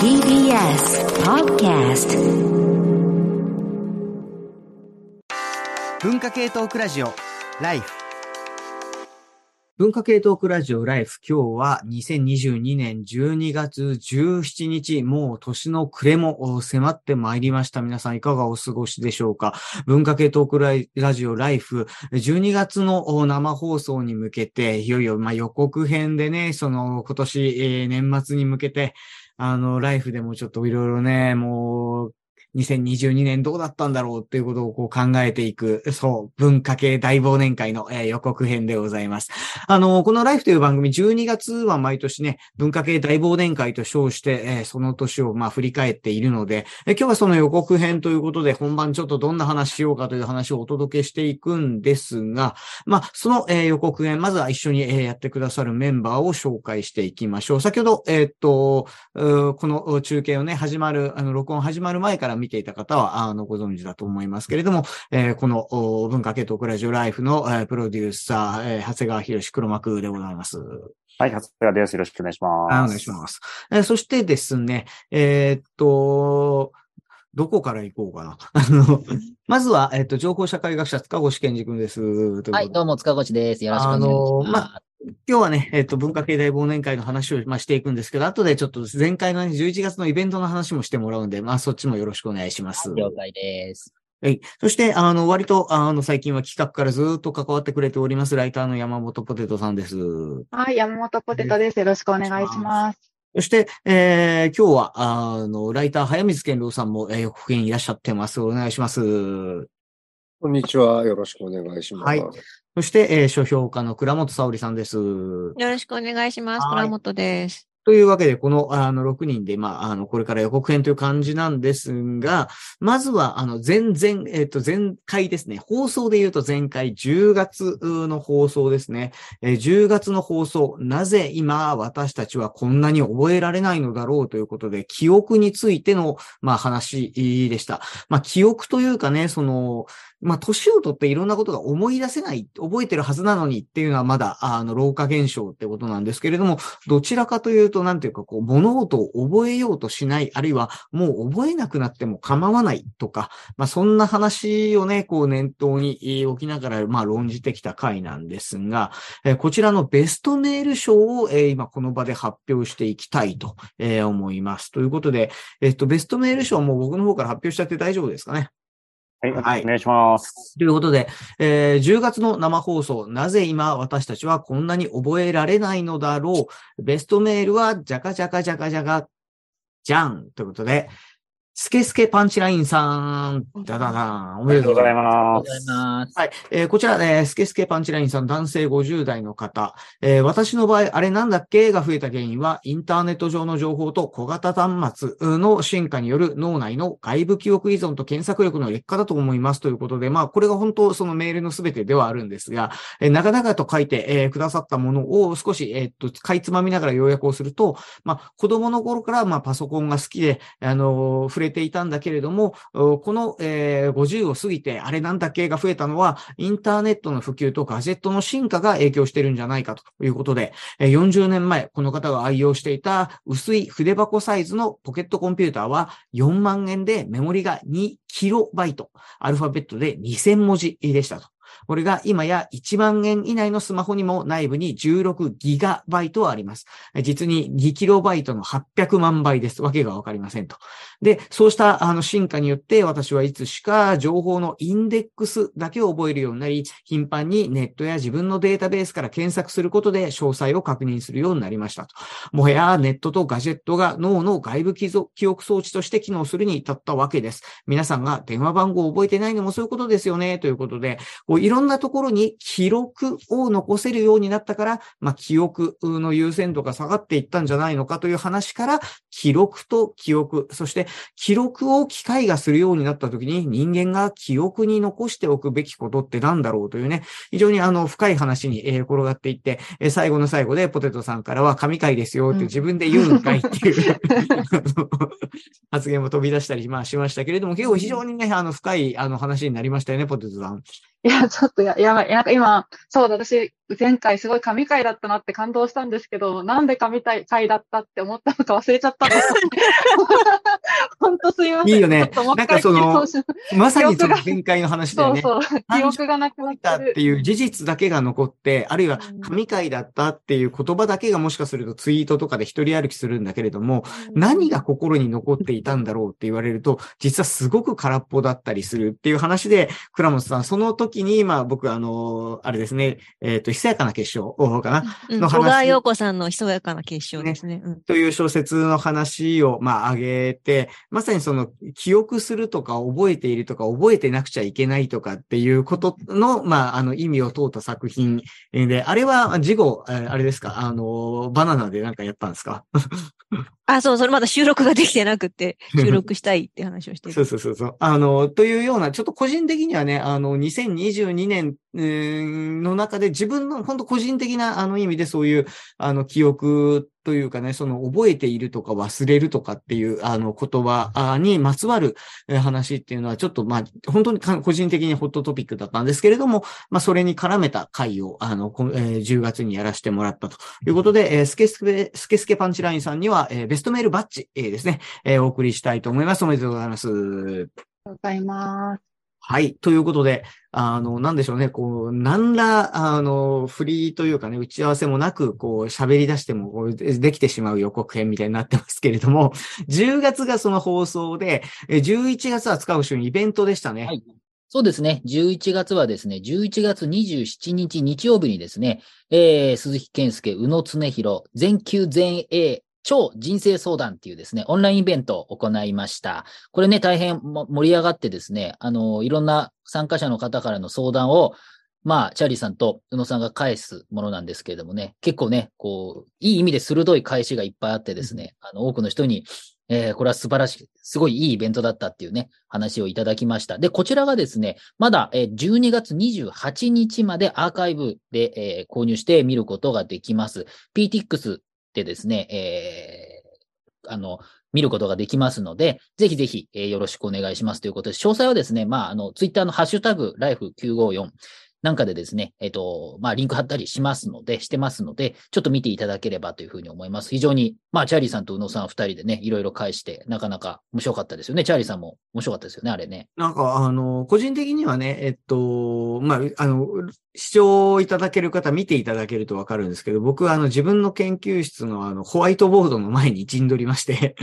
TBS Podcast 文化系トークラジオライフ。文化系トークラジオライフ今日は2022年12月17日もう年の暮れも迫ってまいりました。皆さんいかがお過ごしでしょうか？文化系トークラジオライフ12月の生放送に向けていよいよま予告編でねその今年、えー年末に向けてあの、ライフでもちょっといろいろね、もう、2022年どうだったんだろうっていうことをこう考えていく、そう、文化系大忘年会の、えー予告編でございます。あの、このライフという番組、12月は毎年ね、文化系大忘年会と称して、えーその年をまあ振り返っているので、えー今日はその予告編ということで、本番ちょっとどんな話しようかという話をお届けしていくんですが、まあ、その、えー予告編、まずは一緒に、えーやってくださるメンバーを紹介していきましょう。先ほど、えーっと、この中継をね、始まる、あの、録音始まる前から見ていた方は、あの、ご存知だと思いますけれども、えーこのお文化系トークラジオライフの、えープロデューサー、えー長谷川博士黒幕でございます。はい、長谷川です。よろしくお願いします。はいお願いします。えーそしてですね、えーっと、どこから行こうかな。あの、まずは、えーっと、情報社会学者、塚越健二君です。はい、どうも、塚越です。よろしくお願いします。あのーま今日はね、えっ、と、文化系大忘年会の話を、まあ、していくんですけど、後でちょっと前回のね、11月のイベントの話もしてもらうんで、まあ、そっちもよろしくお願いします。了解です。はい。そして、あの、割と、あの、最近は企画からずっと関わってくれております、ライターの山本ポテトさんです。はい、山本ポテトです。よろしくお願いします。そして、えー、今日は、あの、ライター、早水健郎さんも、えー、予告編いらっしゃってます。お願いします。こんにちは。よろしくお願いします。はいそして、えー、書評家の倉本沙織さんです。よろしくお願いします。はい倉本です。というわけで、この、あの、6人で、まあ、あの、これから予告編という感じなんですが、まずは、あの、前々、えっ、と、前回ですね、放送で言うと前回10月の放送ですね。えー10月の放送、なぜ今私たちはこんなに覚えられないのだろうということで、記憶についての、まあ、話でした。まあ、記憶というかね、その、まあ、年をとっていろんなことが思い出せない、覚えてるはずなのにっていうのはまだ、あの、老化現象ってことなんですけれども、どちらかというと、なんていうか、こう、物事を覚えようとしない、あるいは、もう覚えなくなっても構わないとか、まあ、そんな話をね、こう、念頭に置きながら、まあ、論じてきた回なんですが、えーこちらのベストメール賞を、えー今、この場で発表していきたいと、えー思います。ということで、えっと、ベストメール賞も僕の方から発表しちゃって大丈夫ですかね？はい、はいお願いします。ということで、えー10月の生放送、なぜ今私たちはこんなに覚えられないのだろう。ベストメールは、じゃかじゃかじゃかじゃか、じゃん。ということで、スケスケパンチラインさん、だだだん、おめでとうございます。まありがとうございす。ます。はい。えーこちら、えースケスケパンチラインさん、男性50代の方。えー私の場合、あれなんだっけが増えた原因は、インターネット上の情報と小型端末の進化による脳内の外部記憶依存と検索力の劣化だと思いますということで、まあ、これが本当そのメールのすべてではあるんですが、えー長々と書いて、えーくださったものを少し、えーっと、かいつまみながら要約をすると、まあ、子供の頃から、まあ、パソコンが好きで、あのー触れていたんだけれども、この、えー50を過ぎて、あれなんだっけ？が増えたのは、インターネットの普及とガジェットの進化が影響してるんじゃないかということで、40年前、この方が愛用していた薄い筆箱サイズのポケットコンピューターは4万円でメモリが2キロバイト、アルファベットで2000文字でしたと。これが今や1万円以内のスマホにも内部に16ギガバイトはあります。実に2キロバイトの800万倍です。わけがわかりませんと。で、そうしたあの進化によって私はいつしか情報のインデックスだけを覚えるようになり、頻繁にネットや自分のデータベースから検索することで詳細を確認するようになりましたと。もはやネットとガジェットが脳の外部記憶装置として機能するに至ったわけです。皆さんが電話番号を覚えてないのもそういうことですよね、ということで、こいろんなところに記録を残せるようになったから、まあ、記憶の優先度が下がっていったんじゃないのかという話から、記録と記憶、そして記録を機械がするようになった時に人間が記憶に残しておくべきことって何だろうというね、非常にあの深い話にえー転がっていって、えー最後の最後でポテトさんからは神回ですよって自分で言うんかいっていう、あ の 発言も飛び出したりまあしましたけれども、結構非常にね、あの深いあの話になりましたよね、ポテトさん。いや、ちょっとや、やばい。なんか今、そうだ、私、前回すごい神回だったなって感動したんですけど、なんで神回だったって思ったのか忘れちゃったんです。本当すいません。いいよねなんか回そのまさにその前回の話だよね。そうそう。記憶がなくなってるだって。いう事実だけが残って、あるいはうん神回だったっていう言葉だけがもしかするとツイートとかで一人歩きするんだけれども、何が心に残っていたんだろうって言われると、実はすごく空っぽだったりするっていう話で、倉本さん、その時に、まあ僕、あの、あれですね、えっ、と、ひそやかな結晶かな、うんの話。小川陽子さんのひそやかな結晶ですね。うん。という小説の話を、まあ、挙げて、まさにその、記憶するとか、覚えているとか、覚えてなくちゃいけないとかっていうことの、まあ、あの、意味を問うた作品で、あれは、事後、えーあれですか、あの、バナナでなんかやったんですか？あ、そう、それまだ収録ができてなくて、収録したいって話をしてそうる。そうそうそう。あの、というような、ちょっと個人的にはね、あの、2022年の中で自分の本当個人的なあの意味でそういう、あの、記憶というかね、その覚えているとか忘れるとかっていう、あの、言葉にまつわる話っていうのは、ちょっとまあ、本当に個人的にホットトピックだったんですけれども、まあ、それに絡めた回を、あの、えー10月にやらせてもらったということで、えースケスケ、スケスケパンチラインさんには、えベストメールバッジ、えーですね、えお送りしたいと思います。おめでとうございます。ありがとうございます。はい。ということで、あの、なんでしょうね、こう、なんら、あの、フリーというかね、打ち合わせもなく、こう、喋り出してもこうできてしまう予告編みたいになってますけれども、10月がその放送で、11月は使う週にイベントでしたね。はいそうですね。11月はですね、11月27日日曜日にですね、えー、鈴木健介、宇野恒弘、全球全英超人生相談っていうですね、オンラインイベントを行いました。これね、大変も盛り上がってですね、あの、いろんな参加者の方からの相談を、まあ、チャーリーさんと宇野さんが返すものなんですけれどもね、結構ね、こう、いい意味で鋭い返しがいっぱいあってですね、あの、多くの人に、えーこれは素晴らしい、すごいいいイベントだったっていうね、話をいただきました。で、こちらがですね、まだ、えー12月28日までアーカイブで、えー購入して見ることができます。PTX でですね、えーあの、見ることができますので、ぜひぜひ、えーよろしくお願いしますということで、詳細はですね、まあ、あの、ツイッターのハッシュタグ、ライフ954なんかでですね、えっ、と、まあ、リンク貼ったりしますので、してますので、ちょっと見ていただければというふうに思います。非常に、まあ、チャーリーさんと宇野さん二人でね、いろいろ返して、なかなか面白かったですよね。チャーリーさんも面白かったですよね、あれね。なんか、あの、個人的にはね、えっと、まあ、あの、視聴いただける方、見ていただけるとわかるんですけど、僕はあの、自分の研究室のあの、ホワイトボードの前に陣取りまして、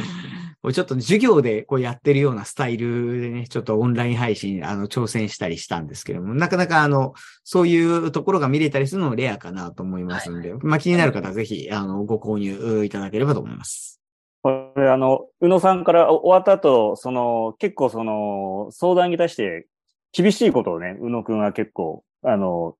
ちょっと授業でこうやってるようなスタイルでね、ちょっとオンライン配信、あの、挑戦したりしたんですけども、なかなかあの、そういうところが見れたりするのもレアかなと思いますので、まあ、気になる方はぜひ、あの、ご購入いただければと思います。これ、あの、宇野さんから終わった後、その、結構その、相談に対して厳しいことをね、宇野くんは結構、あの、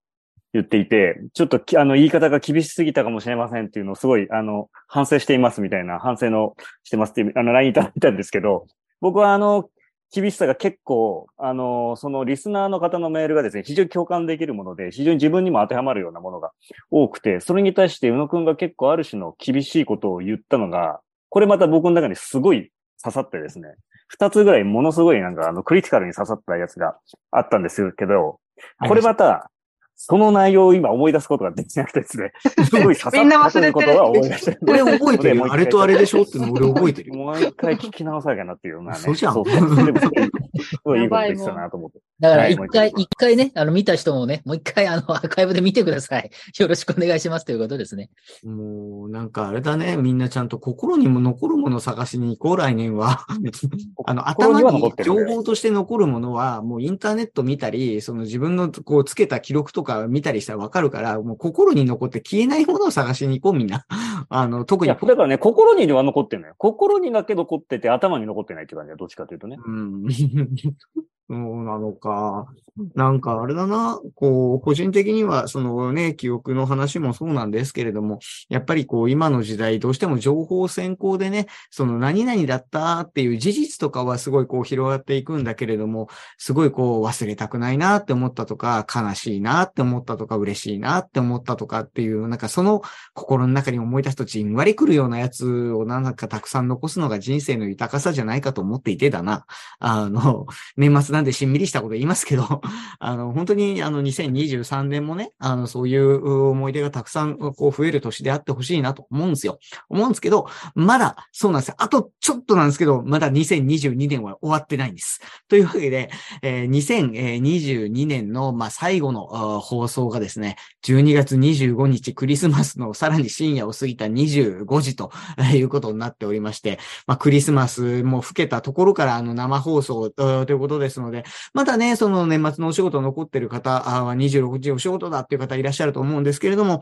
言っていて、ちょっとき、あの、言い方が厳しすぎたかもしれませんっていうのをすごい、あの、反省していますみたいな、反省のしてますっていう、あの、LINE いただいたんですけど、僕はあの、厳しさが結構、あの、そのリスナーの方のメールがですね、非常に共感できるもので、非常に自分にも当てはまるようなものが多くて、それに対して宇野くんが結構ある種の厳しいことを言ったのが、これまた僕の中にすごい刺さってですね、二つぐらいものすごいなんかあのクリティカルに刺さったやつがあったんですけど、これまた、その内容を今思い出すことができなくてですね、すごい刺さみんなったということ忘れてるは思い出して。これ覚えてるよ。あれとあれでしょっての俺覚えてるよ。もう一回聞き直さなきゃなっていうのはね。そうじゃんそうそうでもすごいいことできたなと思って。だからはい一回、一回ね、あの、見た人もね、もう一回あの、アーカイブで見てください。よろしくお願いしますということですね。もう、なんかあれだね。みんなちゃんと心にも残るものを探しに行こう、来年は。あの、頭心に情報として残るものは、もうインターネット見たり、その自分のこうつけた記録とか見たりしたらわかるから、もう心に残って消えないものを探しに行こう、みんな。あの、特にだからね、心には残ってんのよ。心にだけ残ってて、頭に残ってないって感じだ。どっちかというとね。うん。そうなのか。なんかあれだな、こう、個人的には、そのね、記憶の話もそうなんですけれども、やっぱりこう、今の時代、どうしても情報先行でね、その何々だったっていう事実とかはすごいこう広がっていくんだけれども、すごいこう忘れたくないなって思ったとか、悲しいなって思ったとか、嬉しいなって思ったとかっていう、なんかその心の中に思い出すとじんわりくるようなやつをなんかたくさん残すのが人生の豊かさじゃないかと思っていてだな。あの、年末なんでしんみりしたこと言いますけど、あの、本当にあの、2023年もね、あの、そういう思い出がたくさんこう増える年であってほしいなと思うんですよ。思うんですけど、まだ、そうなんですよ。あとちょっとなんですけど、まだ2022年は終わってないんです。というわけで、えー2022年の、まあ、最後の放送がですね、12月25日クリスマスのさらに深夜を過ぎた25時ということになっておりまして、まあ、クリスマスも更けたところからあの生放送ということですのので、またね、その年末のお仕事残ってる方は26時お仕事だっていう方いらっしゃると思うんですけれども、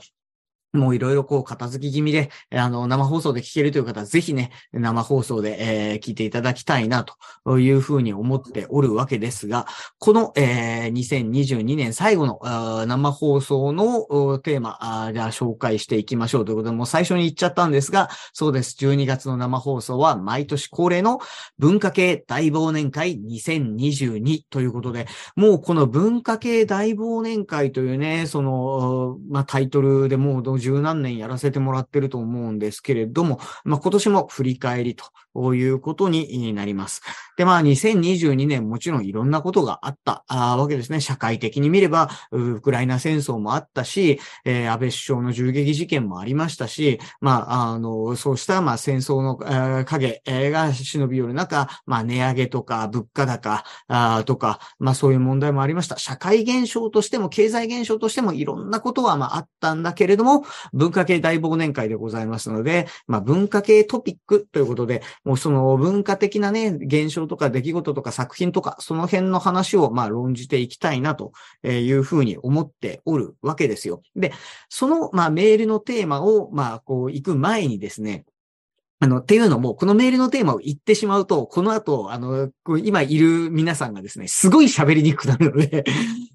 もういろいろこう片付き気味で、あの、生放送で聞けるという方は、ぜひね、生放送で、えー聞いていただきたいな、というふうに思っておるわけですが、この、えー2022年最後の生放送のテーマ、じゃあ紹介していきましょうということで、もう最初に言っちゃったんですが、そうです。12月の生放送は毎年恒例の文化系大忘年会2022ということで、もうこの文化系大忘年会というね、その、まあ、タイトルでもう十何年やらせてもらってると思うんですけれども、まあ、今年も振り返りということになります。で、まあ、2022年もちろんいろんなことがあったわけですね。社会的に見れば、ウクライナ戦争もあったし、えー安倍首相の銃撃事件もありましたし、まあ、あの、そうした、まあ、戦争の、えー影が忍び寄る中、まあ、値上げとか物価高あとか、まあ、そういう問題もありました。社会現象としても、経済現象としてもいろんなことは、まあ、あったんだけれども、文化系大忘年会でございますので、まあ、文化系トピックということで、もうその文化的なね、現象とか出来事とか作品とか、その辺の話を、まあ、論じていきたいなというふうに思っておるわけですよ。で、その、まあ、メールのテーマを、まあ、こう、行く前にですね、あの、っていうのも、このメールのテーマを言ってしまうと、この後、あの、今いる皆さんがですね、すごい喋りにくくなるので、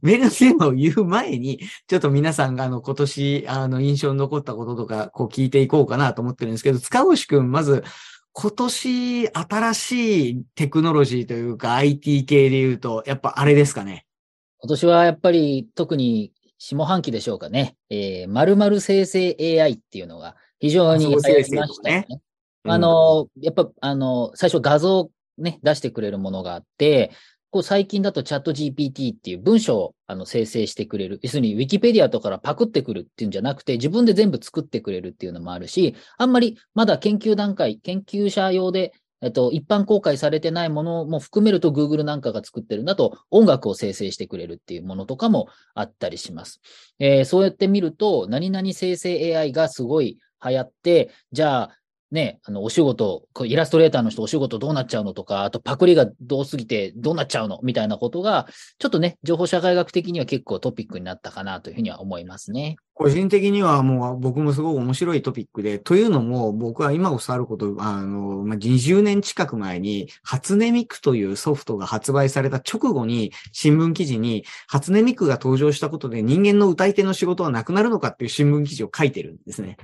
メールのテーマを言う前に、ちょっと皆さんがあの、今年、あの、印象に残ったこととか、こう聞いていこうかなと思ってるんですけど、塚越くん、まず、今年、新しいテクノロジーというか、IT 系で言うと、やっぱあれですかね？今年はやっぱり特に下半期でしょうかね。えー、〇〇生成 AI っていうのが非常に流行りましたよね。うんあの、やっぱ、あの、最初画像ね、出してくれるものがあって、こう最近だとチャット GPT っていう文章をあの生成してくれる。要するに Wikipedia とかからパクってくるっていうんじゃなくて、自分で全部作ってくれるっていうのもあるし、あんまりまだ研究段階、研究者用で、えっと、一般公開されてないものも含めると Google なんかが作ってるんだと音楽を生成してくれるっていうものとかもあったりします。えーそうやって見ると、何々生成 AI がすごい流行って、じゃあ、ね、あの、お仕事、イラストレーターの人お仕事どうなっちゃうのとか、あとパクリがどうすぎてどうなっちゃうのみたいなことが、ちょっとね、情報社会学的には結構トピックになったかなというふうには思いますね。個人的にはもう僕もすごく面白いトピックで、というのも僕は今おっしゃること、あの、まあ、20年近く前に、初音ミクというソフトが発売された直後に、新聞記事に、初音ミクが登場したことで人間の歌い手の仕事はなくなるのかっていう新聞記事を書いてるんですね。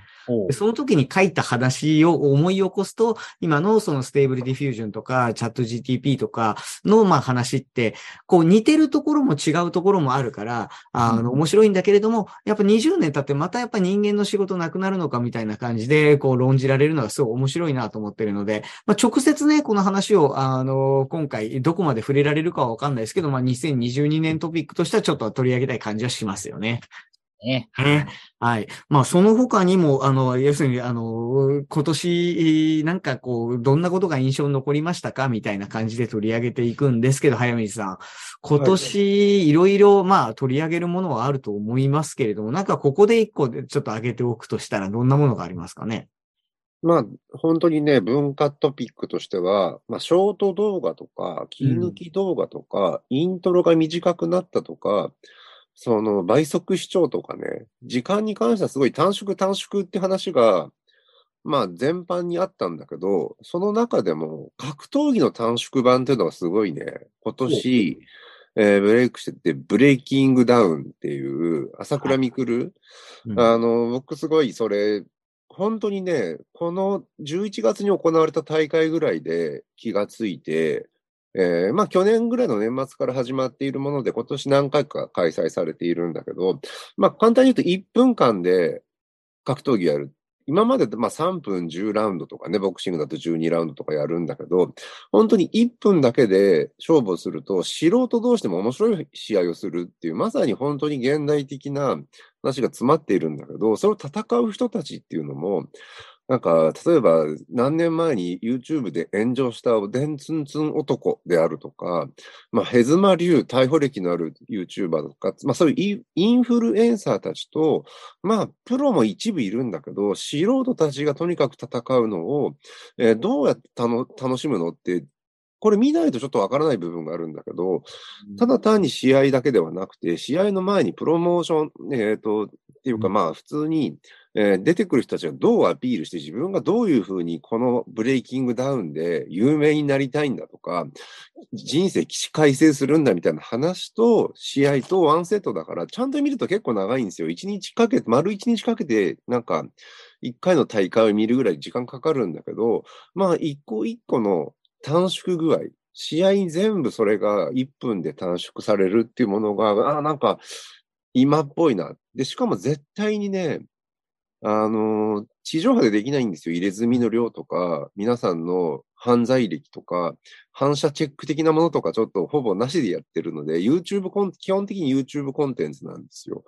でその時に書いた話を思い起こすと、今のその Stable Diffusion とか、 ChatGTP とかのまあ話って、こう似てるところも違うところもあるから、あの、面白いんだけれども、やっぱ20年経ってまたやっぱ人間の仕事なくなるのかみたいな感じで、こう論じられるのがすごい面白いなと思ってるので、まあ直接ね、この話を、あの、今回どこまで触れられるかはわかんないですけど、まあ2022年トピックとしてはちょっと取り上げたい感じはしますよね。ね。ね。はい。まあ、その他にも、あの、要するに、あの、今年、なんかこう、どんなことが印象に残りましたかみたいな感じで取り上げていくんですけど、早水さん。今年、いろいろ、まあ、取り上げるものはあると思いますけれども、なんかここで一個でちょっと挙げておくとしたら、どんなものがありますかね？まあ、本当にね、文化トピックとしては、まあ、ショート動画とか、切り抜き動画とか、イントロが短くなったとか、その倍速視聴とかね、時間に関してはすごい短縮短縮って話が、まあ全般にあったんだけど、その中でも格闘技の短縮版っていうのがすごいね、今年、えーブレイクしてて、ブレイキングダウンっていう、朝倉未来、うん。あの、僕すごいそれ、本当にね、この11月に行われた大会ぐらいで気がついて、えーまあ去年ぐらいの年末から始まっているもので、今年何回か開催されているんだけど、まあ簡単に言うと1分間で格闘技やる。今までまあ3分10ラウンドとかね、ボクシングだと12ラウンドとかやるんだけど、本当に1分だけで勝負をすると、素人同士でも面白い試合をするっていう、まさに本当に現代的な話が詰まっているんだけど、それを戦う人たちっていうのも、なんか、例えば、何年前に YouTube で炎上したデンツンツン男であるとか、まあ、ヘズマ流、逮捕歴のある YouTuber とか、まあ、そういうインフルエンサーたちと、まあ、プロも一部いるんだけど、素人たちがとにかく戦うのを、えーどうやって楽楽しむのって、これ見ないとちょっとわからない部分があるんだけど、ただ単に試合だけではなくて、試合の前にプロモーション、えっ、と、っていうかまあ普通に、えー出てくる人たちがどうアピールして自分がどういうふうにこのブレイキングダウンで有名になりたいんだとか、人生起死回生するんだみたいな話と試合とワンセットだから、ちゃんと見ると結構長いんですよ。一日かけて、丸一日かけて、なんか、一回の大会を見るぐらい時間かかるんだけど、まあ一個一個の短縮具合、試合に全部それが1分で短縮されるっていうものが、ああ、なんか、今っぽいな。で、しかも絶対にね、あのー地上波でできないんですよ。入れ墨の量とか、皆さんの犯罪歴とか、反射チェック的なものとかちょっとほぼなしでやってるので、YouTube コン、基本的に YouTube コンテンツなんですよ。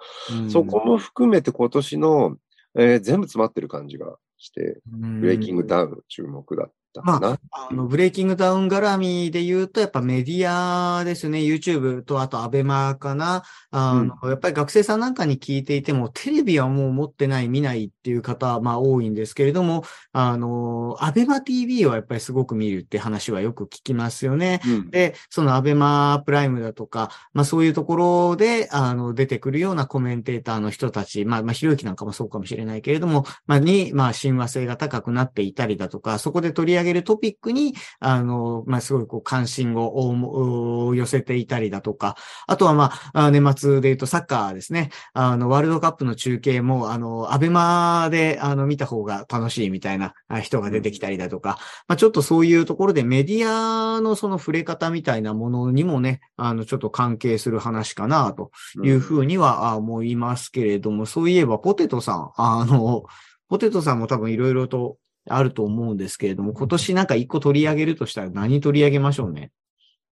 そこも含めて今年の、えー全部詰まってる感じがして、うんブレイキングダウン注目だったかな？あの、ブレイキングダウン絡みで言うと、やっぱメディアですね。YouTube と、あとアベマかな。あの、やっぱり学生さんなんかに聞いていても、テレビはもう持ってない、見ないっていう方、まあ多いんですけれども、あの、アベマ TV はやっぱりすごく見るって話はよく聞きますよね。うんで、そのアベマプライムだとか、まあそういうところで、あの、出てくるようなコメンテーターの人たち、まあ、まあ、ひろゆきなんかもそうかもしれないけれども、まあ、に、まあ、親和性が高くなっていたりだとか、そこで取り上げるトピックに、あの、まあ、すごいこう関心を寄せていたりだとか、あとはまあ、あ年末で言うとサッカーですね。あの、ワールドカップの中継も、あの、アベマで、あの、見た方が楽しいみたいなあ人が出てきたりだとか、まあ、ちょっとそういうところでメディアのその触れ方みたいなものにもね、あの、ちょっと関係する話かなというふうにはあ思いますけれども、そういえばポテトさん、あの、ポテトさんも多分いろいろとあると思うんですけれども、今年なんか一個取り上げるとしたら何取り上げましょうね？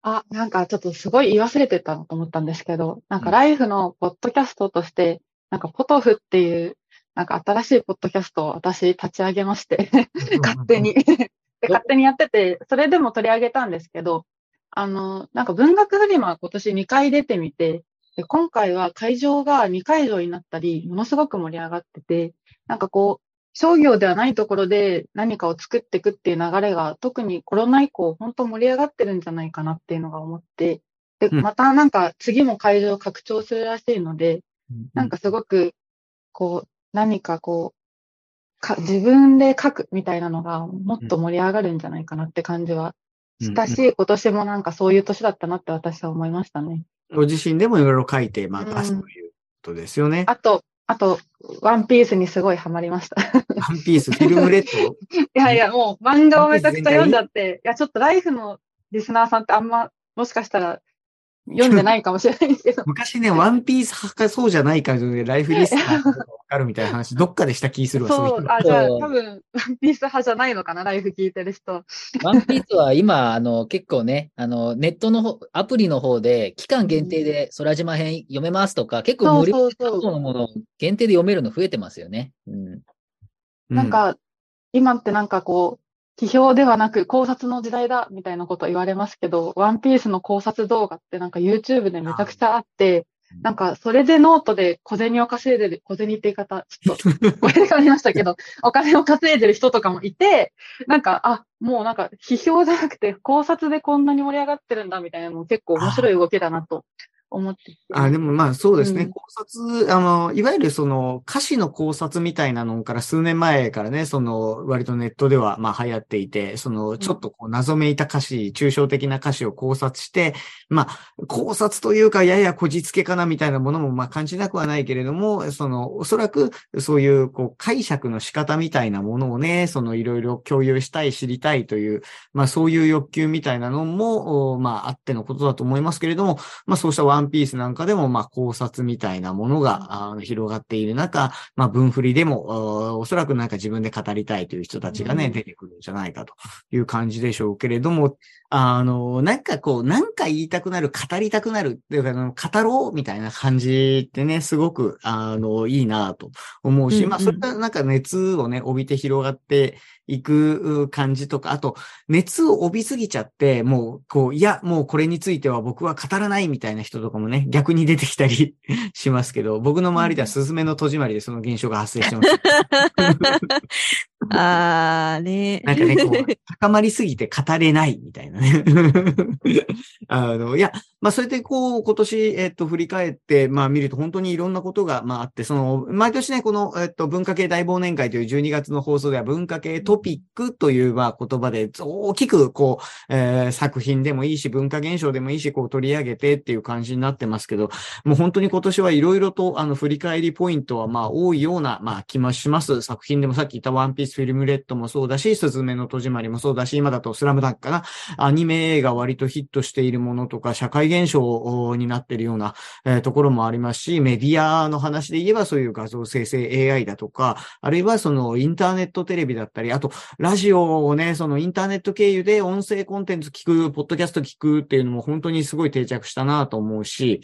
あ、なんかちょっとすごい言い忘れてたのと思ったんですけど、なんかライフのポッドキャストとして、なんかポトフっていう、なんか新しいポッドキャストを私立ち上げまして、勝手に。で勝手にやってて、それでも取り上げたんですけど、あの、なんか文学フリマ今年2回出てみて、で今回は会場が2会場になったり、ものすごく盛り上がってて、なんかこう、商業ではないところで何かを作っていくっていう流れが、特にコロナ以降、本当盛り上がってるんじゃないかなっていうのが思って、で、うん。またなんか次も会場拡張するらしいので、なんかすごく、こう、何かこう、か、自分で書くみたいなのがもっと盛り上がるんじゃないかなって感じはしたし、今年もなんかそういう年だったなって私は思いましたね。ご自身でもいろいろ書いて、まあ、出すということですよね。あと、あと、ワンピースにすごいハマりました。ワンピース、フィルムレッド？いやいや、もう漫画をめちゃくちゃ読んじゃって、いや、ちょっとライフのリスナーさんってあんま、もしかしたら読んでないかもしれないんですけど、昔ね、ワンピース派かそうじゃないかで、ライフリスナーがわかるみたいな話、どっかでした気するわ、そいうう、あ、じゃあ多分、ワンピース派じゃないのかな、ライフ聞いてる人。ワンピースは今、あの、結構ね、あの、ネットの方、アプリの方で、期間限定で空島編読めますとか、結構無料のものを限定で読めるの増えてますよね。うん。なんか、今ってなんかこう、批評ではなく考察の時代だみたいなこと言われますけど、ワンピースの考察動画ってなんか YouTube でめちゃくちゃあって、なんかそれでノートで小銭を稼いでる、小銭って言い方、ちょっと、これがありましたけど、お金を稼いでる人とかもいて、なんか、あ、もうなんか批評じゃなくて考察でこんなに盛り上がってるんだみたいなのも結構面白い動きだなと思ってて。あ、でもまあそうですね。うん考察、あの、いわゆるその歌詞の考察みたいなのから数年前からね、その割とネットではまあ流行っていて、そのちょっとこう謎めいた歌詞、抽象的な歌詞を考察して、まあ考察というかややこじつけかなみたいなものもまあ感じなくはないけれども、そのおそらくそういうこう解釈の仕方みたいなものをね、そのいろいろ共有したい、知りたいという、まあそういう欲求みたいなのも、おまああってのことだと思いますけれども、まあそうしたワンンピースなんかでも、まあ、考察みたいなものが、あの広がっている中、まあ、文振りでも、おおそらくなんか自分で語りたいという人たちがね、出てくるんじゃないかという感じでしょうけれども、あの、なんかこう、なんか言いたくなる、語りたくなるっていうか、語ろうみたいな感じってね、すごく、あの、いいなと思うし、うんうんまあ、それがなんか熱をね、帯びて広がっていく感じとか、あと、熱を帯びすぎちゃって、もう、こう、いや、もうこれについては僕は語らないみたいな人とかもね、逆に出てきたり しますけど、僕の周りではスズメの戸締まりでその現象が発生してます。あーね。なんかね、こう、高まりすぎて語れないみたいなね。あの、いや、まあ、それでこう、今年、えっと、振り返って、まあ、見ると本当にいろんなことが、まあ、あって、その、毎年ね、この、えっと、文化系大忘年会という12月の放送では、文化系トピックという、まあ、言葉で、大きく、こう、えー作品でもいいし、文化現象でもいいし、こう、取り上げてっていう感じになってますけど、もう本当に今年はいろいろと、あの、振り返りポイントは、まあ、多いような、まあ、気もします。作品でもさっき言ったワンピースフィルムレッドもそうだし、スズメの戸締まりもそうだし、今だとスラムダンクかな。アニメ映画割とヒットしているものとか、社会現象になっているような、ところもありますし、メディアの話で言えばそういう画像生成 AI だとか、あるいはそのインターネットテレビだったり、あと、ラジオをね、そのインターネット経由で音声コンテンツ聞く、ポッドキャスト聞くっていうのも本当にすごい定着したなと思うし、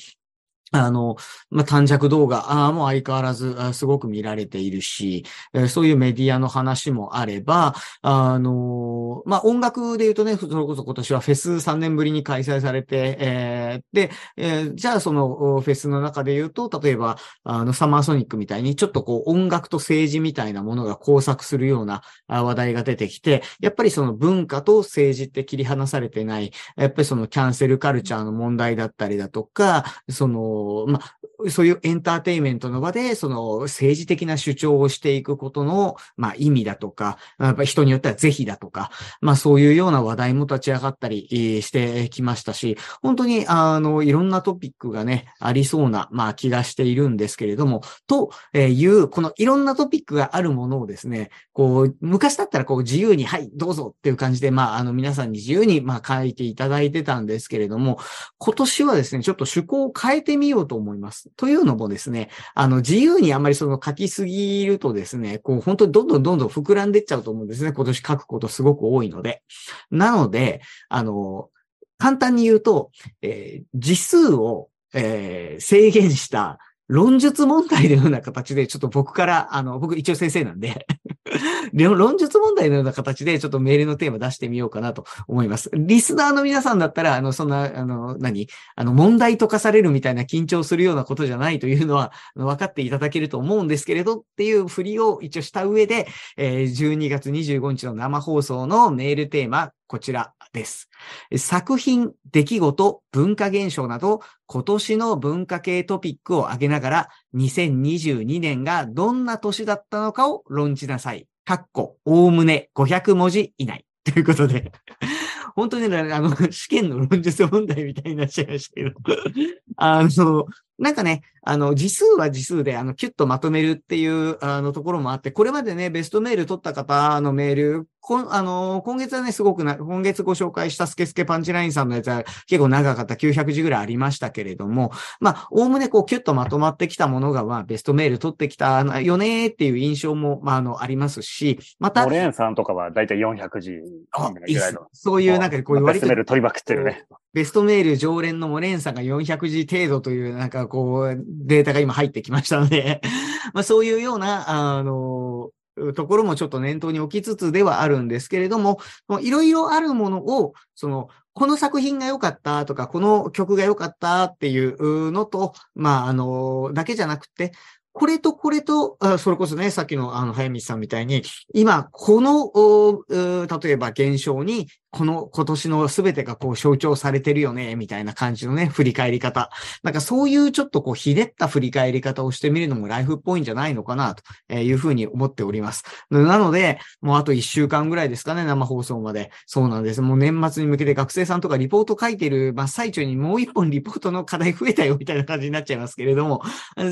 あの、まあ、短尺動画、あ、も相変わらず、すごく見られているし、そういうメディアの話もあれば、あの、まあ、音楽で言うとね、それこそ今年はフェス3年ぶりに開催されて、えーで、えーじゃあそのフェスの中で言うと、例えば、あの、サマーソニックみたいに、ちょっとこう、音楽と政治みたいなものが交錯するような話題が出てきて、やっぱりその文化と政治って切り離されてない、やっぱりそのキャンセルカルチャーの問題だったりだとか、その、まあ、そういうエンターテイメントの場で、その政治的な主張をしていくことの、まあ意味だとか、やっぱ人によっては是非だとか、まあそういうような話題も立ち上がったりしてきましたし、本当にあの、いろんなトピックがね、ありそうな、まあ気がしているんですけれども、という、このいろんなトピックがあるものをですね、こう、昔だったらこう自由に、はい、どうぞっていう感じで、まああの皆さんに自由に、まあ書いていただいてたんですけれども、今年はですね、ちょっと趣向を変えてみようと思います。というのもですね、あの、自由にあまりその書きすぎるとですね、こう、本当にどんどんどんどん膨らんでっちゃうと思うんですね。今年書くことすごく多いので。なので、あの、簡単に言うと、えー字数を、えー制限した論述問題のような形で、ちょっと僕から、あの、僕一応先生なんで、論述問題のような形で、ちょっとメールのテーマ出してみようかなと思います。リスナーの皆さんだったら、あの、そんな、あの、何？あの、問題解かされるみたいな緊張するようなことじゃないというのは、分かっていただけると思うんですけれど、っていうふりを一応した上で、えー12月25日の生放送のメールテーマ、こちらです。作品、出来事、文化現象など、今年の文化系トピックを挙げながら、2022年がどんな年だったのかを論じなさい。かっこ、おおむね500文字以内。ということで、本当にね、あの、試験の論述問題みたいになっちゃいましたけど、あの、なんかね、あの、字数は字数で、あの、キュッとまとめるっていう、あの、ところもあって、これまでね、ベストメール取った方のメール、こんあの、今月はね、すごくな、今月ご紹介したスケスケパンチラインさんのやつは結構長かった900字ぐらいありましたけれども、まあ、おおむねこう、キュッとまとまってきたものが、まあ、ベストメール取ってきたよねっていう印象も、まあ、あの、ありますし、またモ、レーンさんとかはだいたい400字ぐらいの。そういうなんかこういう割とベストメール取りまくってるね。ベストメール常連のモレンさんが400字程度という、なんかこう、データが今入ってきましたので、まあそういうような、あの、ところもちょっと念頭に置きつつではあるんですけれども、いろいろあるものを、その、この作品が良かったとか、この曲が良かったっていうのと、まあ、あの、だけじゃなくて、これとこれと、それこそね、さっきのあの、早道さんみたいに、今、この、例えば現象に、この今年の全てがこう象徴されてるよね、みたいな感じのね、振り返り方。なんかそういうちょっとこう、ひねった振り返り方をしてみるのもライフっぽいんじゃないのかな、というふうに思っております。なので、もうあと1週間ぐらいですかね、生放送まで。そうなんです。もう年末に向けて学生さんとかリポート書いてる真っ最中にもう一本リポートの課題増えたよ、みたいな感じになっちゃいますけれども、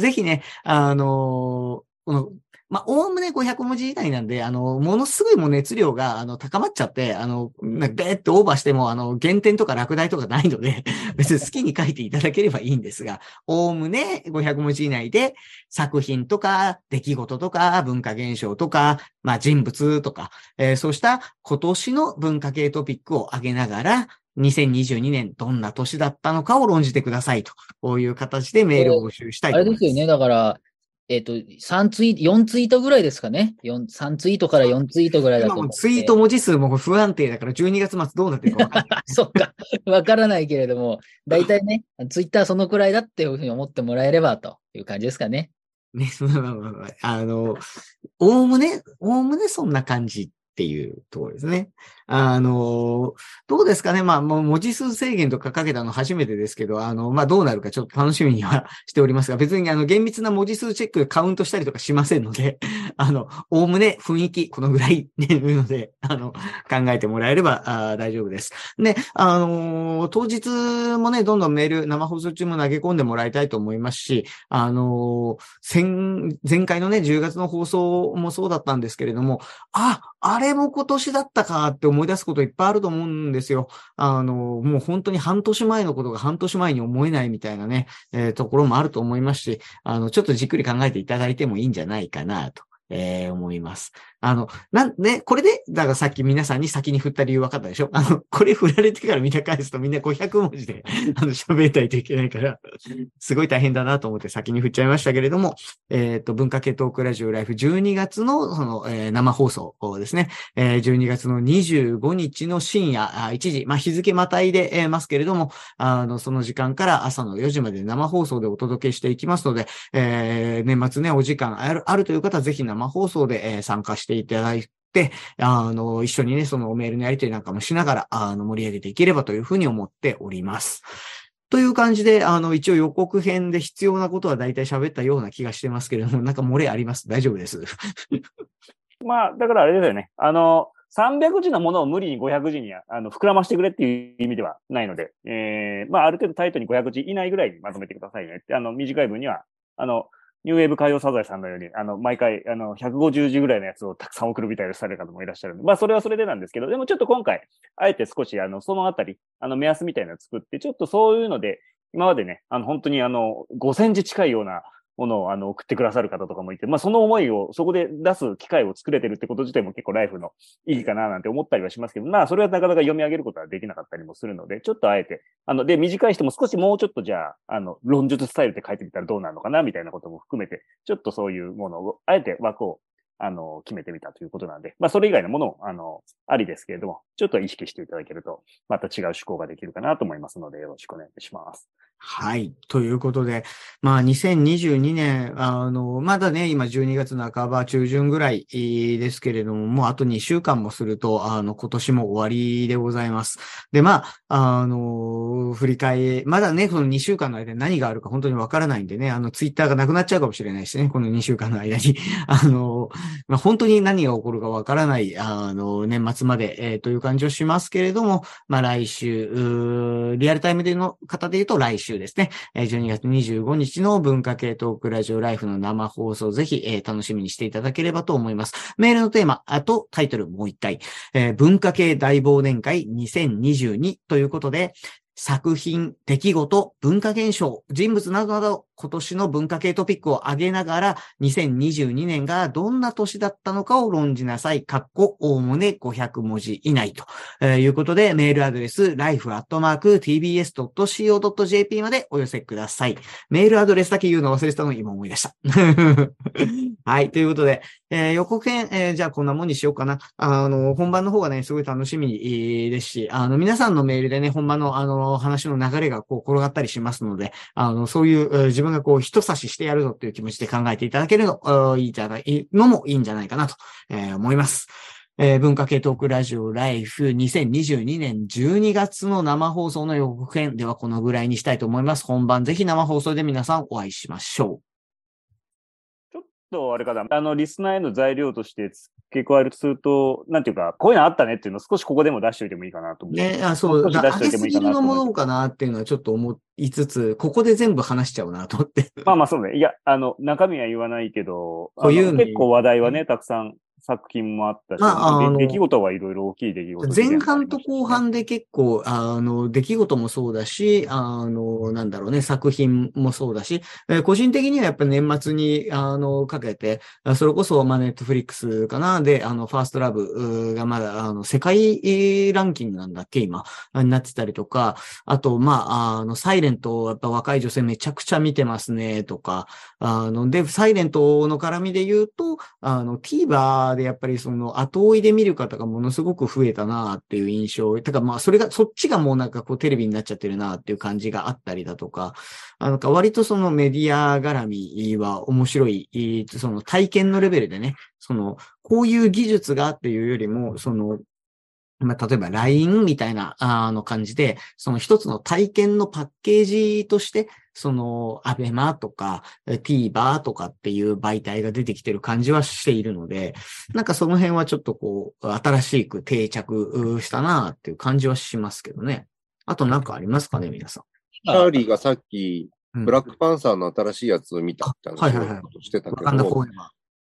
ぜひね、あのこのまあ、おおむね500文字以内なんで、あの、ものすごいもう熱量が、あの、高まっちゃって、あの、なんかベーってオーバーしても、あの、減点とか落第とかないので、別に好きに書いていただければいいんですが、おおむね500文字以内で、作品とか、出来事とか、文化現象とか、まあ、人物とか、えーそうした今年の文化系トピックを挙げながら、2022年どんな年だったのかを論じてくださいと。こういう形でメールを募集したいと思います。あれですよね。だから、えっ、と、3ツイート、4ツイートぐらいですかね。4 3ツイートから4ツイートぐらいだと思ツイート文字数も不安定だから12月末どうなってるか分かんない。そっか。わからないけれども、大体ね、ツイッターそのくらいだっていうふうに思ってもらえればという感じですかね。ね、まあまあまあまああの、おおむね、おおむねそんな感じっていうところですね。あの、どうですかねまあ、もう文字数制限とかかけたの初めてですけど、あの、まあ、どうなるかちょっと楽しみには しておりますが、別にあの、厳密な文字数チェックでカウントしたりとかしませんので、あの、おおむね雰囲気、このぐらい ね、いうので、あの、考えてもらえればあ大丈夫です。で、あのー当日もね、どんどんメール、生放送中も投げ込んでもらいたいと思いますし、あのー、前回のね、10月の放送もそうだったんですけれども、あ、あれも今年だったかって思い出すこといっぱいあると思うんですよ。あのもう本当に半年前のことが半年前に思えないみたいなね、えーところもあると思いますし、あの、ちょっとじっくり考えていただいてもいいんじゃないかなと。えー思います。あの、なん、ね、これで、だからさっき皆さんに先に振った理由分かったでしょ？あの、これ振られてからみんな返すとみんな500文字で、あの、喋ったりといけないから、すごい大変だなと思って先に振っちゃいましたけれども、えっ、と、文化系トークラジオライフ12月の、その、えー生放送ですね、えー12月の25日の深夜あ1時、まあ、日付またいでえーますけれども、あの、その時間から朝の4時まで生放送でお届けしていきますので、えー年末ね、お時間あるあるという方はぜひ生生放送で、えー参加していただいて、あの、一緒にね、そのメールのやり取りなんかもしながら、あの、盛り上げていければというふうに思っております。という感じで、あの、一応予告編で必要なことは大体喋ったような気がしてますけれども、なんか漏れあります？大丈夫です？まあ、だからあれですよね。あの、300字のものを無理に500字にあの膨らましてくれっていう意味ではないので、えー、まあ、ある程度タイトに500字以内ぐらいにまとめてくださいねって、あの、短い文には、あの、ニューウェーブ海洋サザエさんのように、あの、毎回、あの、150字ぐらいのやつをたくさん送るみたいなされる方もいらっしゃるんで、まあ、それはそれでなんですけど、でもちょっと今回、あえて少し、あの、そのあたり、あの、目安みたいなのを作って、ちょっとそういうので、今までね、あの、本当にあの、5000字近いようなものをあの送ってくださる方とかもいて、まあその思いをそこで出す機会を作れてるってこと自体も結構ライフの意義かななんて思ったりはしますけど、まあそれはなかなか読み上げることはできなかったりもするので、ちょっとあえて、あの、で、短い人も少しもうちょっとじゃあ、あの、論述スタイルって書いてみたらどうなるのかなみたいなことも含めて、ちょっとそういうものを、あえて枠をあの、決めてみたということなんで、まあ、それ以外のもの、あの、ありですけれども、ちょっと意識していただけると、また違う趣向ができるかなと思いますので、よろしくお願いします。はい。ということで、まあ、2022年、あの、まだね、今12月半ば中旬ぐらいですけれども、もうあと2週間もすると、あの、今年も終わりでございます。で、まあ、あの、振り返り、まだね、この2週間の間に何があるか本当にわからないんでね、あの、ツイッターがなくなっちゃうかもしれないしね、この2週間の間に。あの、まあ、本当に何が起こるかわからない、あの、年末まで、えーという感じをしますけれども、まあ、来週、リアルタイムでの方で言うと来週ですね。12月25日の文化系トークラジオライフの生放送、ぜひ、えー楽しみにしていただければと思います。メールのテーマ、あとタイトルもう一回、えー文化系大忘年会2022ということで、作品、出来事、文化現象、人物などなど、今年の文化系トピックを挙げながら、2022年がどんな年だったのかを論じなさい。かっこ、おおむね500文字以内と、えーいうことで、メールアドレス、life.tbs.co.jp までお寄せください。メールアドレスだけ言うの忘れてたのを今思い出した。はい。ということで、えー予告編、えーじゃあこんなもんにしようかな。あの、本番の方がね、すごい楽しみえーですし、あの、皆さんのメールでね、本番のあの、話の流れがこう転がったりしますので、あの、そういう、えー自分がこう、人差ししてやるぞっていう気持ちで考えていただけるの、いいじゃない、のもいいんじゃないかなと、えー思います。えー文化系トークラジオライフ2022年12月の生放送の予告編ではこのぐらいにしたいと思います。本番ぜひ生放送で皆さんお会いしましょう。ちょっとあれかな、あの、リスナーへの材料として付付け加えるとすると、なんていうか、こういうのあったねっていうのを少しここでも出しておいてもいいかなと思って。ね、あ、そう、少し出しといてもいいかすぎるのもどうかなっていうのはちょっと思いつつ、ここで全部話しちゃうなと思って。まあまあそうね。いや、あの、中身は言わないけど、結構話題はね、たくさん作品もあったし、まあ出来事はいろいろ大きい出来事前半と後半で結構、あの、出来事もそうだし、あの、なんだろうね、作品もそうだし、えー個人的にはやっぱ年末に、あの、かけて、あそれこそ、まあ、ネットフリックスかな、で、あの、ファーストラブがまだ、あの、世界えーランキングなんだっけ、今、あになってたりとか、あと、まあ、あの、サイレント、やっぱ若い女性めちゃくちゃ見てますね、とか、あの、で、サイレントの絡みで言うと、あの、TVer でやっぱりその後追いで見る方がものすごく増えたなっていう印象。てかまあそれが、そっちがもうなんかこうテレビになっちゃってるなっていう感じがあったりだとか、あのか割とそのメディア絡みは面白い、その体験のレベルでね、その、こういう技術がっていうよりも、その、まあ、例えば LINE みたいな、あの感じで、その一つの体験のパッケージとして、その、アベマとか、え TVer とかっていう媒体が出てきてる感じはしているので、なんかその辺はちょっとこう、新しく定着したなっていう感じはしますけどね。あとなんかありますかね、皆さん。チャーリーがさっき、うんブラックパンサーの新しいやつを見たって話はいはいはいをしてたけど、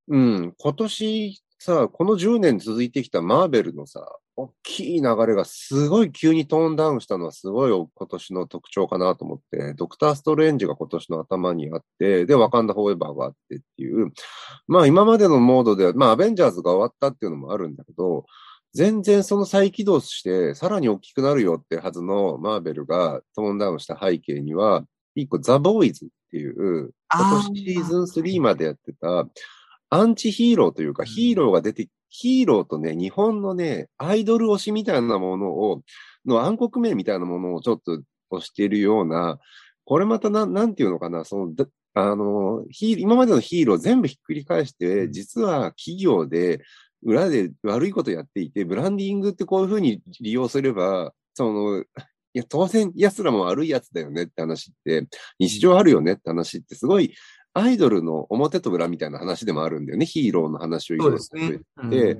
うん、今年さ、この10年続いてきたマーベルのさ、大きい流れがすごい急にトーンダウンしたのはすごい今年の特徴かなと思って、ドクター・ストレンジが今年の頭にあって、で、ワカンダ・フォーエバーがあってっていう、まあ今までのモードでは、まあアベンジャーズが終わったっていうのもあるんだけど、全然その再起動して、さらに大きくなるよってはずのマーベルがトーンダウンした背景には、一個ザ・ボーイズっていう、今年シーズン3までやってた、アンチヒーローというか、ヒーローが出て、ヒーローとね、日本のね、アイドル推しみたいなものを、の暗黒面みたいなものをちょっと推しているような、これまたなん、なんていうのかな、その、だあの、ヒー今までのヒーロー全部ひっくり返して、実は企業で、裏で悪いことやっていて、ブランディングってこういうふうに利用すれば、その、いや、当然奴らも悪い奴だよねって話って、日常あるよねって話ってすごい、アイドルの表と裏みたいな話でもあるんだよね。ヒーローの話をいろいろそうですね。うんで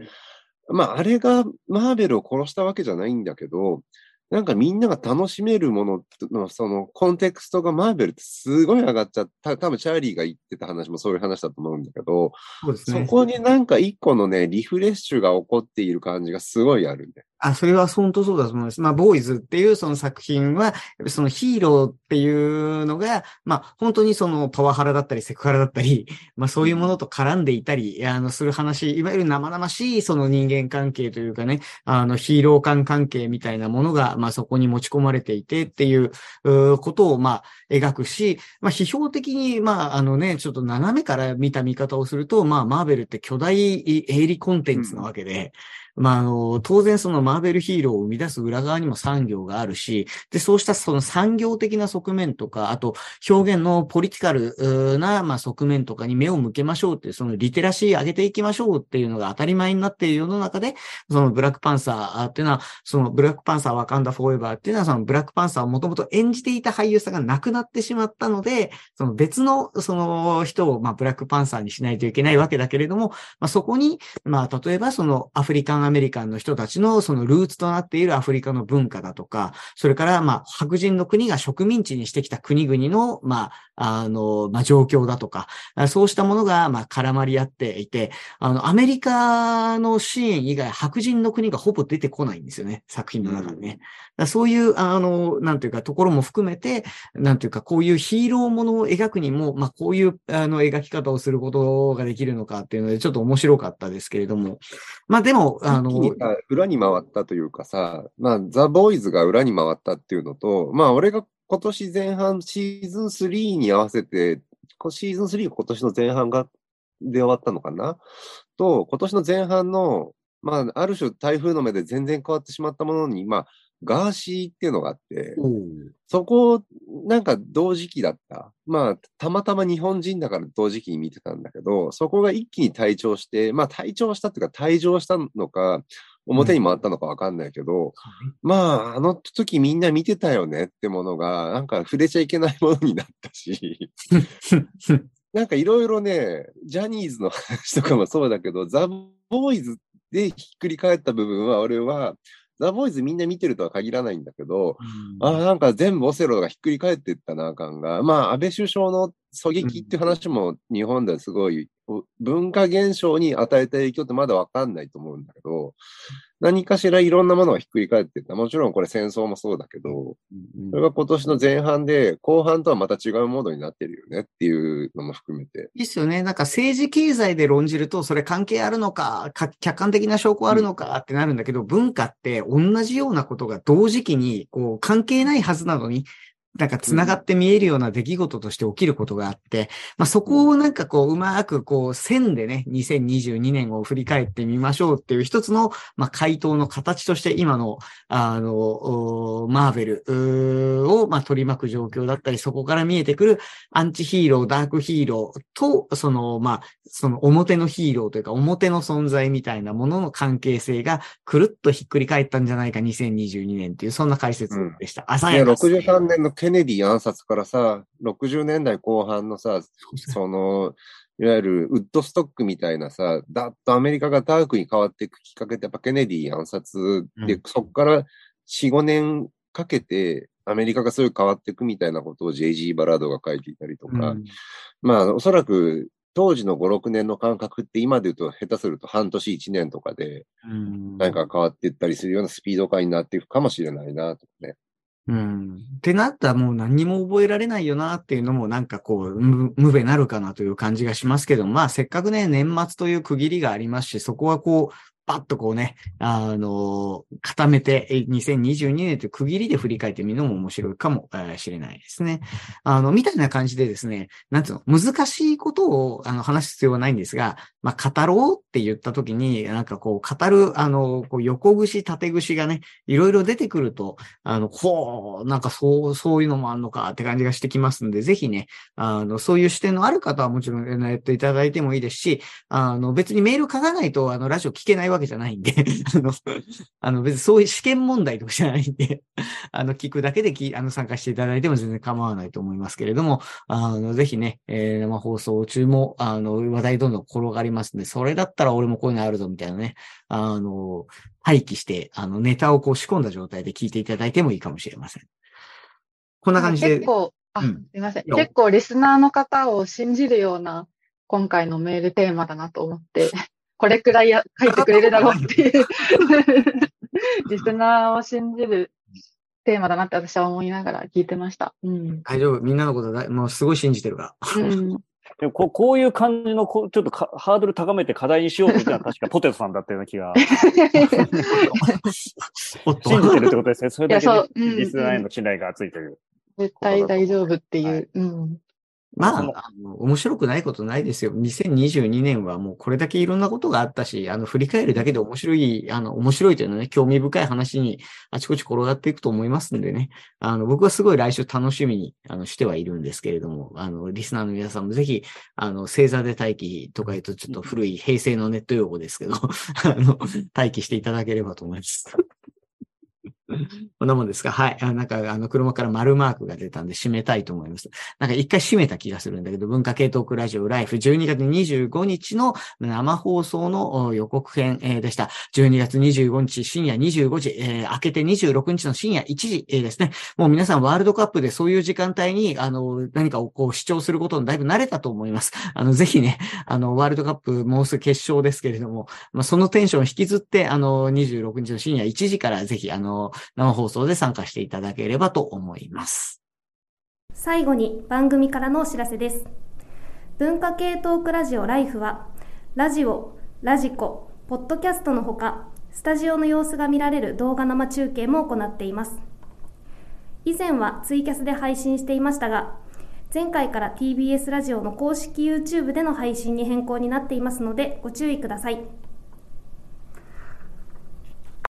まあ、あれがマーベルを殺したわけじゃないんだけど、なんかみんなが楽しめるものの、そのコンテクストがマーベルってすごい上がっちゃった。多分チャーリーが言ってた話もそういう話だと思うんだけど、そね。そこになんか一個のね、リフレッシュが起こっている感じがすごいあるんだよ。あ、それは本当そうだと思います。まあ、ボーイズっていうその作品は、そのヒーローっていうのが、まあ、本当にそのパワハラだったりセクハラだったり、まあ、そういうものと絡んでいたり、あの、する話、いわゆる生々しいその人間関係というかね、あの、ヒーロー間関係みたいなものが、まあ、そこに持ち込まれていてっていう、うことを、まあ、描くし、まあ、批評的に、まあ、あのね、ちょっと斜めから見た見方をすると、まあ、マーベルって巨大営利コンテンツなわけで、まあ、あの、当然そのマーベルヒーローを生み出す裏側にも産業があるし、で、そうしたその産業的な側面とか、あと表現のポリティカルな、まあ、側面とかに目を向けましょうってう、そのリテラシー上げていきましょうっていうのが当たり前になっている世の中で、そのブラックパンサーっていうのは、そのブラックパンサーワカンダフォーエバーっていうのは、そのブラックパンサーをもともと演じていた俳優さんが亡くなってしまったので、その別のその人を、まあ、ブラックパンサーにしないといけないわけだけれども、まあ、そこに、まあ、例えばそのアフリカンアメリカンの人たちのそのルーツとなっているアフリカの文化だとか、それからまあ白人の国が植民地にしてきた国々のまあ、あの、まあ状況だとか、あそうしたものがまあ絡まり合っていて、あの、アメリカの支援以外白人の国がほぼ出てこないんですよね、作品の中にね。だからそういう、あの、なんていうか、ところも含めて、なんていうか、こういうヒーローものを描くにも、まあ、こういう、あの、描き方をすることができるのかっていうので、ちょっと面白かったですけれども。まあ、でも、あの、裏に回ったというかさ、まあ、ザ・ボーイズが裏に回ったっていうのと、まあ、俺が今年前半シーズン3に合わせて、シーズン3が今年の前半が、で終わったのかな？と、今年の前半の、まあ、ある種台風の目で全然変わってしまったものに、まあ、ガーシーっていうのがあって、そこ、なんか同時期だった。まあ、たまたま日本人だから同時期に見てたんだけど、そこが一気に退場して、まあ退場したっていうか退場したのか、表に回ったのかわかんないけど、まあ、あの時みんな見てたよねってものが、なんか触れちゃいけないものになったし、なんかいろいろね、ジャニーズの話とかもそうだけど、ザ・ボーイズでひっくり返った部分は、俺は、ザ・ボーイズみんな見てるとは限らないんだけど、ああ、なんか全部オセロがひっくり返っていったな、感が。まあ、安倍首相の狙撃っていう話も日本ではすごい、文化現象に与えた影響ってまだわかんないと思うんだけど、何かしらいろんなものがひっくり返っていった。もちろんこれ戦争もそうだけど、それが今年の前半で、後半とはまた違うモードになってるよねっていうのも含めて。いいっすよね。なんか政治経済で論じると、それ関係あるのか、か客観的な証拠あるのかってなるんだけど、文化って同じようなことが同時期に、こう、関係ないはずなのに、なんか繋がって見えるような出来事として起きることがあって、まあそこをなんかこう、うまくこう、線でね、2022年を振り返ってみましょうっていう一つの、まあ回答の形として今の、あの、おマーベルを、まあ取り巻く状況だったり、そこから見えてくるアンチヒーロー、ダークヒーローと、その、まあ、その表のヒーローというか、表の存在みたいなものの関係性が、くるっとひっくり返ったんじゃないか、2022年っていう、そんな解説でした。ね、鮮やかですね63年のケネディ暗殺からさ、60年代後半のさ、その、いわゆるウッドストックみたいなさ、だっとアメリカがダークに変わっていくきっかけってやっぱケネディ暗殺で、うんそこから4、5年かけてアメリカがそういう変わっていくみたいなことを J.G. バラードが書いていたりとか、うんまあおそらく当時の5、6年の感覚って今で言うと下手すると半年1年とかでうん何か変わっていったりするようなスピード感になっていくかもしれないなとかね。うん。ってなったらもう何にも覚えられないよなっていうのもなんかこう、無無べなるかなという感じがしますけど、まあせっかくね、年末という区切りがありますし、そこはこう、パッとこうね、あの、固めて、2022年という区切りで振り返ってみるのも面白いかもしれないですね。あの、みたいな感じでですね、なんつうの、難しいことをあの話す必要はないんですが、まあ、語ろうって言ったときに、なんかこう、語る、あの、こう横串、縦串がね、いろいろ出てくると、あの、ほう、なんかそう、そういうのもあんのかって感じがしてきますんで、ぜひね、あの、そういう視点のある方はもちろん、やっていただいてもいいですし、あの、別にメール書かないと、あの、ラジオ聞けないわけじゃないんで、あの、あの、別にそういう試験問題とかじゃないんで、あの、聞くだけでき、あの、参加していただいても全然構わないと思いますけれども、あの、ぜひね、えー生放送中も、あの、話題どんどん転がりますんで、それだったら俺もこういうのあるぞ、みたいなね、あの、待機して、あの、ネタをこう仕込んだ状態で聞いていただいてもいいかもしれません。こんな感じで結、構、あ、うんすいません。結構リスナーの方を信じるような今回のメールテーマだなと思って、これくらいや書いてくれるだろうっていう、リスナーを信じるテーマだなって私は思いながら聞いてました。うん。大丈夫。みんなのことだ、もうすごい信じてるから。うん、でもこうこういう感じのこう、ちょっとかハードル高めて課題にしようと言ったのは確かポテトさんだったような気が。信じてるってことですね。それだけでいやそううんリスナーへの信頼がついてる。絶対大丈夫っていう。うん。まあ、あの面白くないことないですよ。2022年はもうこれだけいろんなことがあったし、あの、振り返るだけで面白い、あの、面白いというのはね、興味深い話にあちこち転がっていくと思いますんでね。あの、僕はすごい来週楽しみに、あの、してはいるんですけれども、あの、リスナーの皆さんもぜひ、あの、星座で待機とか言うとちょっと古い平成のネット用語ですけど、あの、待機していただければと思います。こんなもんですか？はい。あなんか、あの、車から丸マークが出たんで締めたいと思います。なんか一回締めた気がするんだけど、文化系トークラジオライフ12月25日の生放送の予告編、でした。12月25日深夜25時、えー明けて26日の深夜1時、ですね。もう皆さんワールドカップでそういう時間帯に、あの、何かをこう視聴することにだいぶ慣れたと思います。あの、ぜひね、あの、ワールドカップもうすぐ決勝ですけれども、まあ、そのテンションを引きずって、あの、26日の深夜1時からぜひ、あの、生放送で参加していただければと思います。最後に番組からのお知らせです。文化系トークラジオライフは、ラジオ、ラジコ、ポッドキャストのほか、スタジオの様子が見られる動画生中継も行っています。以前はツイキャスで配信していましたが、前回から TBS ラジオの公式 YouTube での配信に変更になっていますのでご注意ください。